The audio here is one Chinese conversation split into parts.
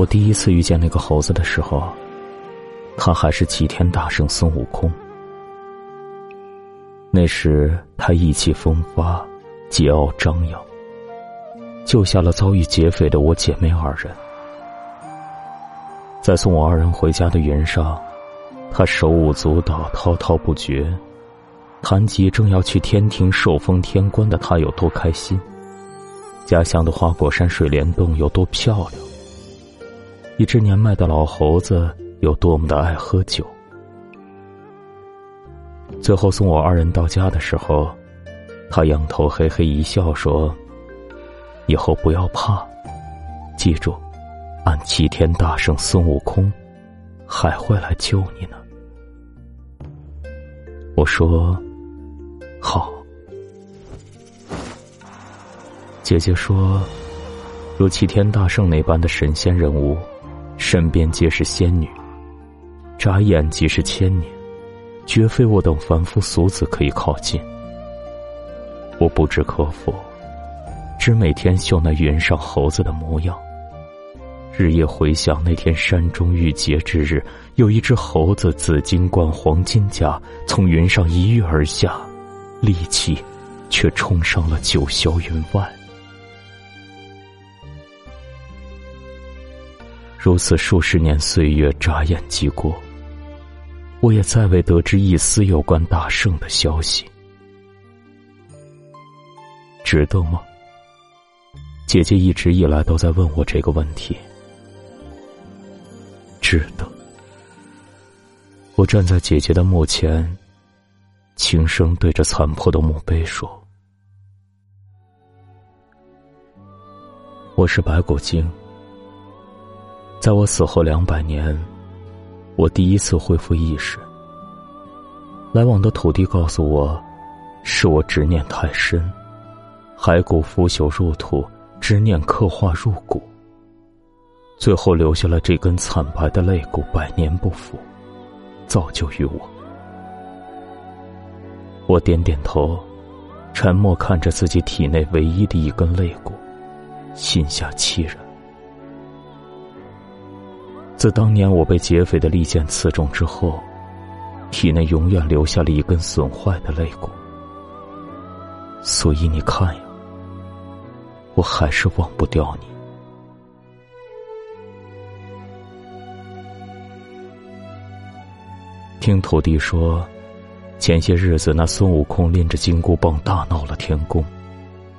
我第一次遇见那个猴子的时候，他还是齐天大圣孙悟空。那时他意气风发，桀骜张扬，救下了遭遇劫匪的我姐妹二人。在送我二人回家的云上，他手舞足蹈，滔滔不绝，谈及正要去天庭受封天官的他有多开心，家乡的花果山水帘洞有多漂亮。一只年迈的老猴子有多么的爱喝酒。最后送我二人到家的时候，他仰头嘿嘿一笑说：“以后不要怕，记住，俺齐天大圣孙悟空还会来救你呢。”我说：“好。”姐姐说：“如齐天大圣那般的神仙人物。”身边皆是仙女，眨眼即是千年，绝非我等凡夫俗子可以靠近。我不知可否，只每天绣那云上猴子的模样，日夜回想那天山中遇劫之日，有一只猴子紫金冠、黄金甲，从云上一跃而下，力气却冲上了九霄云外。如此数十年岁月眨眼即过，我也再未得知一丝有关大圣的消息，值得吗？姐姐一直以来都在问我这个问题。值得。我站在姐姐的墓前，轻声对着残破的墓碑说：“我是白骨精。”在我死后两百年，我第一次恢复意识。来往的土地告诉我，是我执念太深，骸骨腐朽入土，执念刻画入骨，最后留下了这根惨白的肋骨，百年不腐，造就于我。我点点头，沉默看着自己体内唯一的一根肋骨，心下凄然。自当年我被劫匪的利剑刺中之后，体内永远留下了一根损坏的肋骨。所以你看呀，我还是忘不掉你。听土地说，前些日子那孙悟空拎着金箍棒大闹了天宫，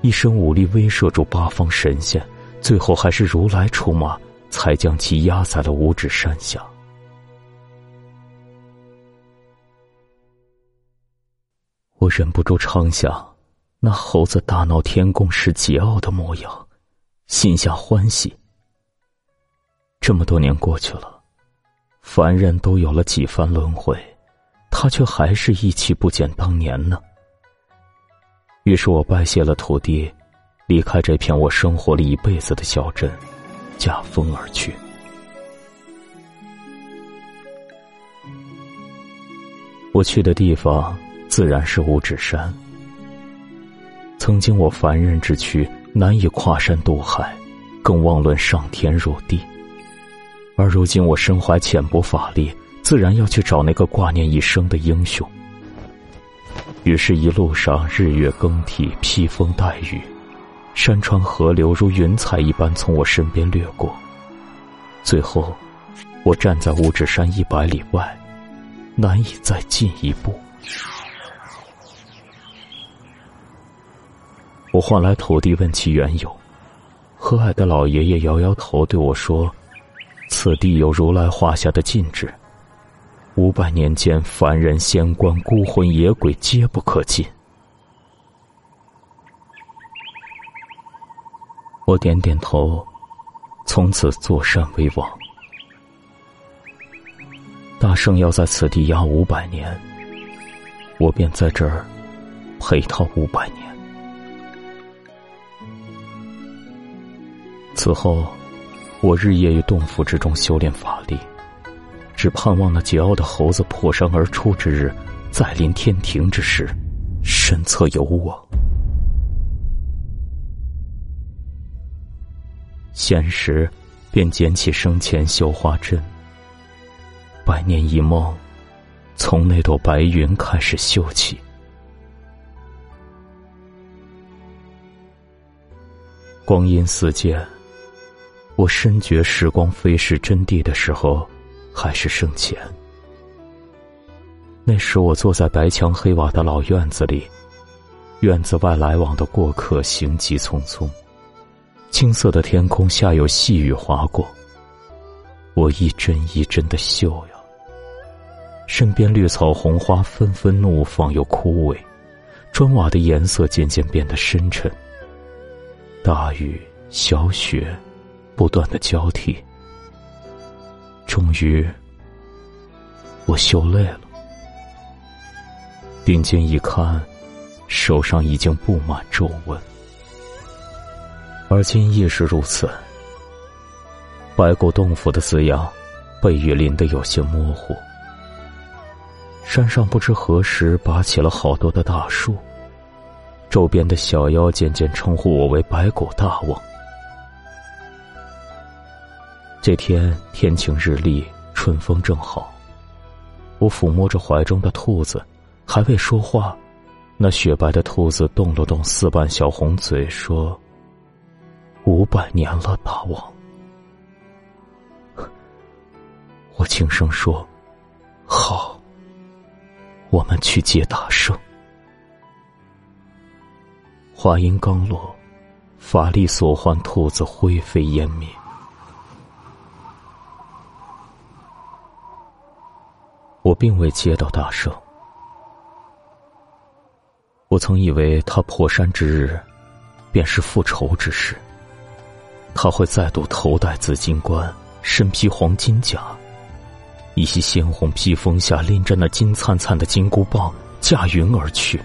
一身武力威慑住八方神仙，最后还是如来出马。才将其压在了五指山下。我忍不住畅想，那猴子大闹天宫时桀骜的模样，心下欢喜。这么多年过去了，凡人都有了几番轮回，他却还是一去不减当年呢。于是我拜谢了土地，离开这片我生活了一辈子的小镇。驾风而去。我去的地方自然是五指山。曾经我凡人之躯难以跨山渡海，更妄论上天入地。而如今我身怀浅薄法力，自然要去找那个挂念一生的英雄。于是，一路上日月更替，披风带雨。山川河流如云彩一般从我身边掠过，最后，我站在五指山一百里外，难以再进一步。我唤来土地问其缘由，和蔼的老爷爷摇摇头对我说：“此地有如来画下的禁制，五百年间凡人、仙官、孤魂野鬼皆不可进。”我点点头，从此坐山为王。大圣要在此地压五百年，我便在这儿陪他五百年。此后，我日夜于洞府之中修炼法力，只盼望那桀骜的猴子破山而出之日，再临天庭之时，身侧有我。现时便捡起生前绣花针，百年一梦，从那朵白云开始绣起。光阴似箭，我深觉时光飞逝真谛的时候，还是生前。那时我坐在白墙黑瓦的老院子里，院子外来往的过客行迹匆匆，青色的天空下有细雨划过。我一针一针的绣呀，身边绿草红花纷纷怒放又枯萎，砖瓦的颜色渐渐变得深沉。大雨小雪，不断的交替。终于，我绣累了，定睛一看，手上已经布满皱纹。而今亦是如此。白骨洞府的字样，被雨淋得有些模糊。山上不知何时拔起了好多的大树。周边的小妖渐渐称呼我为白骨大王。这天天晴日丽，春风正好。我抚摸着怀中的兔子，还未说话，那雪白的兔子动了动四瓣小红嘴，说：“五百年了，大王。”我轻声说：“好，我们去接大圣。”话音刚落，法力所唤兔子灰飞烟灭。我并未接到大圣。我曾以为他破山之日，便是复仇之时。他会再度头戴紫金冠，身披黄金甲，一袭鲜红披风下拎着那金灿灿的金箍棒，驾云而去。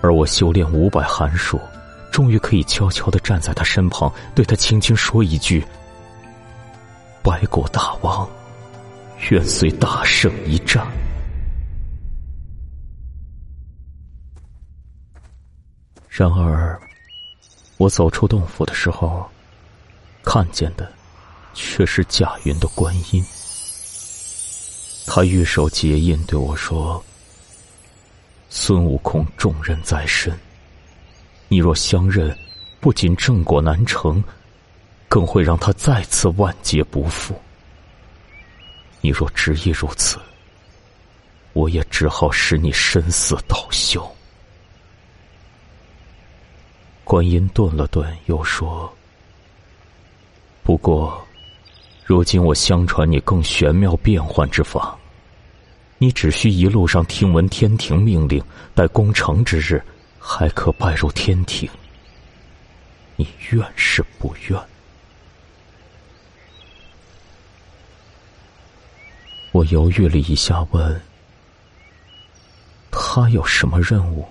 而我修炼五百寒暑，终于可以悄悄的站在他身旁，对他轻轻说一句：“白骨大王，愿随大圣一战。”然而，我走出洞府的时候，看见的却是贾云的观音。他玉手结印，对我说。孙悟空重任在身，你若相认，不仅正果难成，更会让他再次万劫不复。你若执意如此，我也只好使你身死道休。观音顿了顿，又说：“不过，如今我相传你更玄妙变幻之法。”你只需一路上听闻天庭命令，待攻城之日，还可拜入天庭。你愿是不愿？我犹豫了一下，问：“他有什么任务？”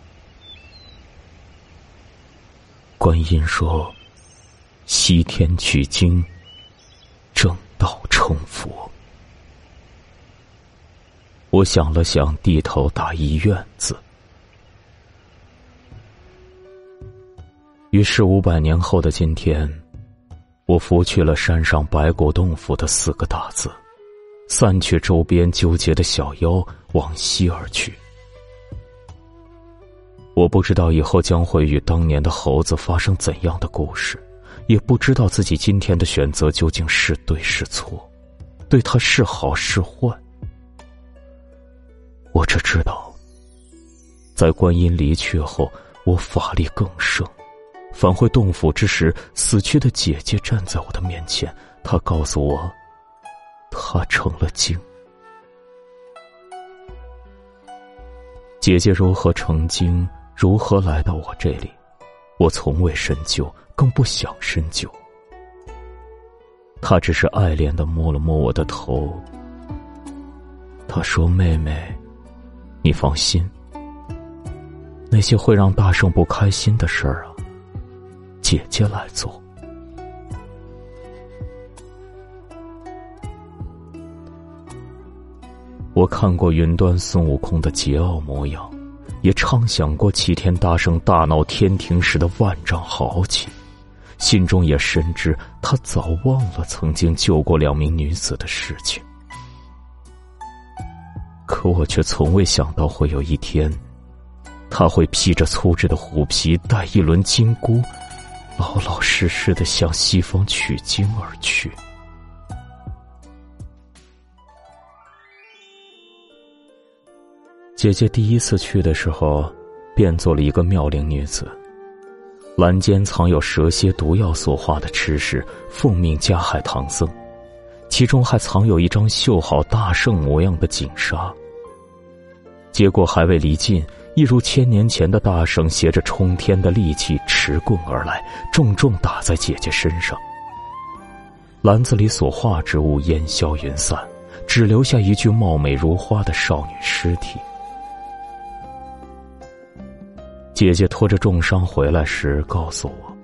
观音说：“西天取经，正道成佛。”我想了想，低头打一“愿”字。于是五百年后的今天，我拂去了山上白骨洞府的四个大字，散去周边纠结的小妖，往西而去。我不知道以后将会与当年的猴子发生怎样的故事，也不知道自己今天的选择究竟是对是错，对他是好是坏。我只知道，在观音离去后，我法力更盛。返回洞府之时，死去的姐姐站在我的面前，她告诉我，她成了精。姐姐如何成精，如何来到我这里，我从未深究，更不想深究。他只是爱怜的摸了摸我的头，他说：“妹妹。”你放心，那些会让大圣不开心的事儿啊，姐姐来做。我看过云端孙悟空的桀骜模样，也畅想过齐天大圣大闹天庭时的万丈豪气，心中也深知他早忘了曾经救过两名女子的事情。可我却从未想到会有一天，他会披着粗制的虎皮，带一轮金箍，老老实实的向西方取经而去。姐姐第一次去的时候，变做了一个妙龄女子。栏间藏有蛇蝎毒药所化的吃食，奉命加害唐僧。其中还藏有一张绣好大圣模样的锦纱。结果还未离近，一如千年前的大圣携着冲天的利器持棍而来，重重打在姐姐身上。篮子里所化之物烟消云散，只留下一具貌美如花的少女尸体。姐姐拖着重伤回来时，告诉我。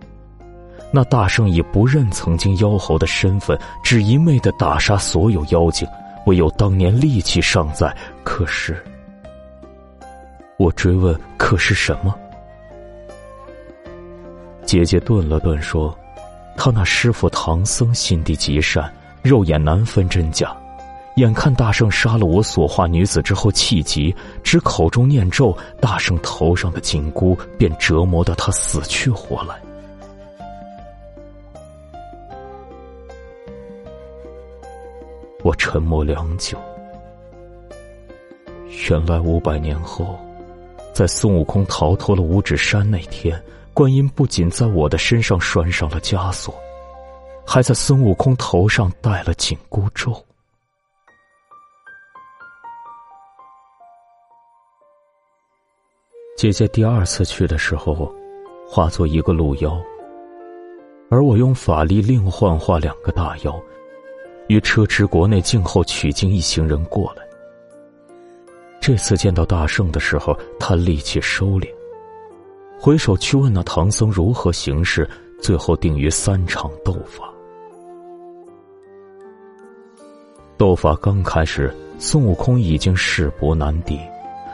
那大圣以不认曾经妖猴的身份，只一昧的打杀所有妖精，唯有当年力气尚在。可是，我追问：“可是什么？”姐姐顿了顿说：“他那师傅唐僧心地极善，肉眼难分真假。眼看大圣杀了我所化女子之后，气急，只口中念咒，大圣头上的紧箍便折磨得他死去活来。”我沉默良久。原来五百年后，在孙悟空逃脱了五指山那天，观音不仅在我的身上拴上了枷锁，还在孙悟空头上戴了紧箍咒。姐姐第二次去的时候，化作一个鹿妖，而我用法力另幻化两个大妖。与车迟国内静候取经一行人过来。这次见到大圣的时候，他力气收敛，回首去问那唐僧如何行事，最后定于三场斗法。斗法刚开始，孙悟空已经势薄难敌，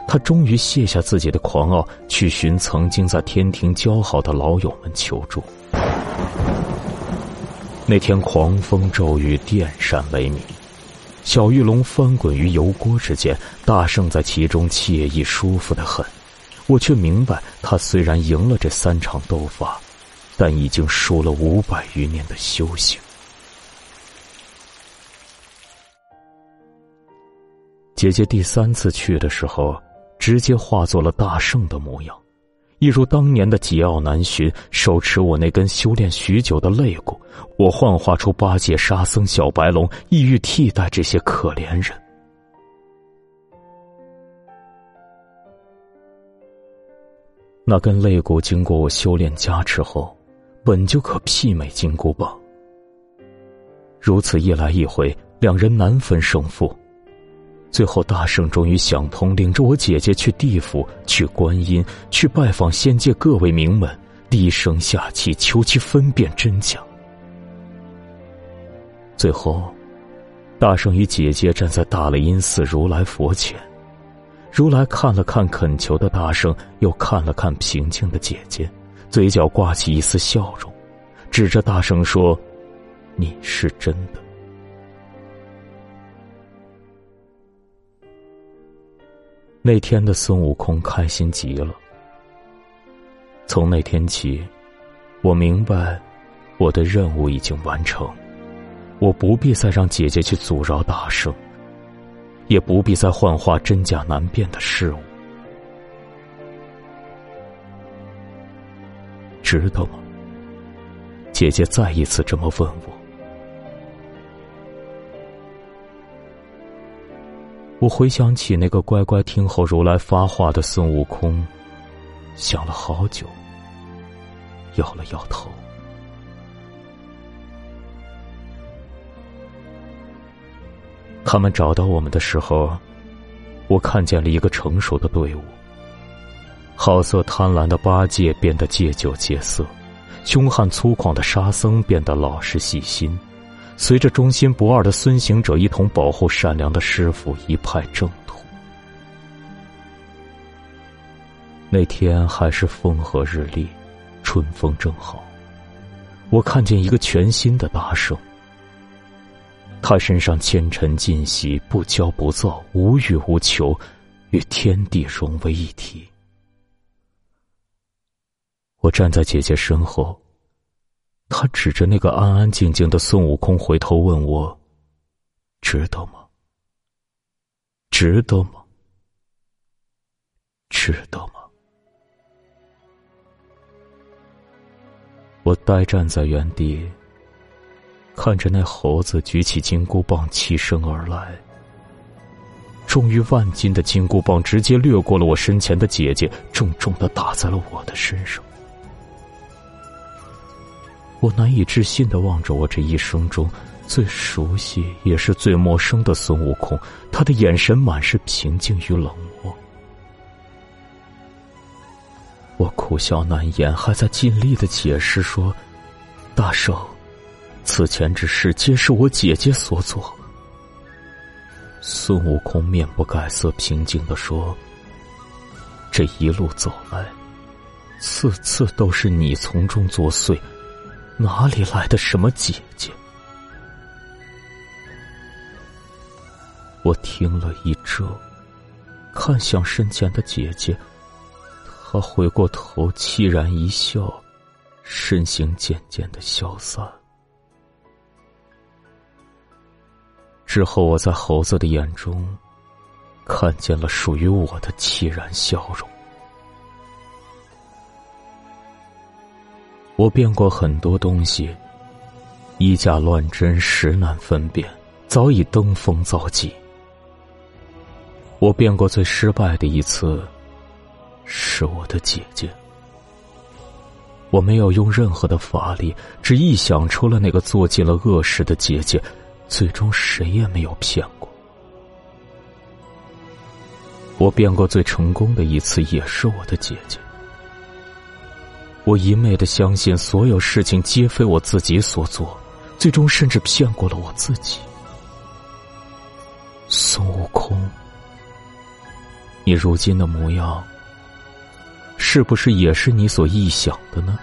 他终于卸下自己的狂傲，去寻曾经在天庭交好的老友们求助。那天狂风骤雨，电闪雷鸣，小玉龙翻滚于油锅之间，大圣在其中惬意舒服的很。我却明白，他虽然赢了这三场斗法，但已经输了五百余年的修行。姐姐第三次去的时候，直接化作了大圣的模样。一如当年的桀骜难驯，手持我那根修炼许久的肋骨，我幻化出八戒、沙僧、小白龙，意欲替代这些可怜人。那根肋骨经过我修炼加持后，本就可媲美金箍棒。如此一来一回，两人难分胜负。最后，大圣终于想通，领着我姐姐去地府，去观音，去拜访仙界各位名门，低声下气求其分辨真假。最后，大圣与姐姐站在大雷音寺如来佛前，如来看了看恳求的大圣，又看了看平静的姐姐，嘴角挂起一丝笑容，指着大圣说：“你是真的。”那天的孙悟空开心极了。从那天起，我明白，我的任务已经完成，我不必再让姐姐去阻挠大圣，也不必再幻化真假难辨的事物，值得吗？姐姐再一次这么问我。我回想起那个乖乖听候如来发话的孙悟空，想了好久，摇了摇头。他们找到我们的时候，我看见了一个成熟的队伍。好色贪婪的八戒变得戒酒戒色，凶悍粗犷的沙僧变得老实细心。随着忠心不二的孙行者一同保护善良的师傅，一派正途。那天还是风和日丽，春风正好。我看见一个全新的大圣。他身上纤尘尽洗，不骄不躁，无欲无求，与天地融为一体。我站在姐姐身后，他指着那个安安静静的孙悟空，回头问我：“值得吗？值得吗？值得吗？”我呆站在原地。看着那猴子举起金箍棒，起身而来。重于万斤的金箍棒直接掠过了我身前的姐姐，重重的打在了我的身上。我难以置信的望着我这一生中最熟悉也是最陌生的孙悟空，他的眼神满是平静与冷漠。我苦笑难言，还在尽力的解释说：“大圣。”此前之事皆是我姐姐所做。孙悟空面不改色，平静的说：“这一路走来，次次都是你从中作祟，哪里来的什么姐姐？”我听了一怔，看向身前的姐姐，她回过头，凄然一笑，身形渐渐的消散。之后，我在猴子的眼中看见了属于我的凄然笑容。我变过很多东西，以假乱真，实难分辨，早已登峰造极。我变过最失败的一次，是我的姐姐。我没有用任何的法力，只臆想出了那个做尽了恶事的姐姐。最终谁也没有骗过我，变过最成功的一次也是我的姐姐。我一昧的相信所有事情皆非我自己所做，最终甚至骗过了我自己。孙悟空，你如今的模样，是不是也是你所臆想的呢？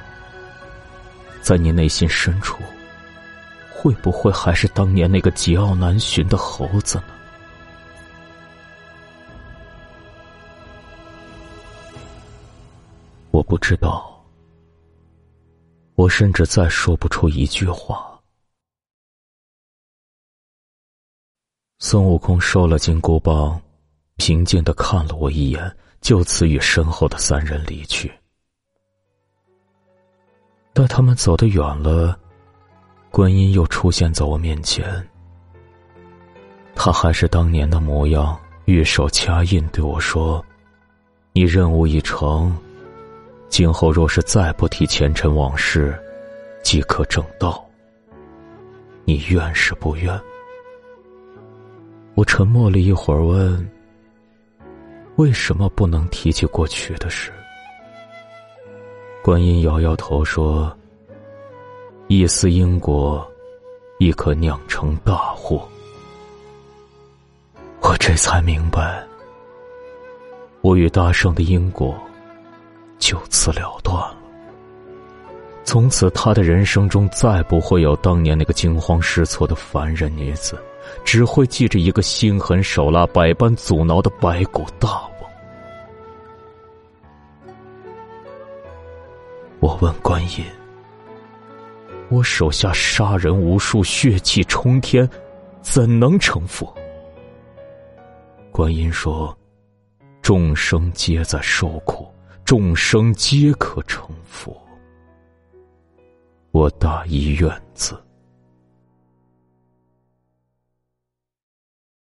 在你内心深处。会不会还是当年那个桀骜难驯的猴子呢？我不知道，我甚至再说不出一句话。孙悟空收了金箍棒，平静的看了我一眼，就此与身后的三人离去。待他们走得远了。观音又出现在我面前，他还是当年的模样，玉手掐印对我说：“你任务已成，今后若是再不提前尘往事，即可正道。你愿是不愿？”我沉默了一会儿，问：“为什么不能提起过去的事？”观音摇摇头说。一丝因果，亦可酿成大祸。我这才明白，我与大圣的因果就此了断了。从此，他的人生中再不会有当年那个惊慌失措的凡人女子，只会记着一个心狠手辣、百般阻挠的白骨大王。我问观音。我手下杀人无数，血气冲天，怎能成佛？观音说：“众生皆在受苦，众生皆可成佛。”我大一院子。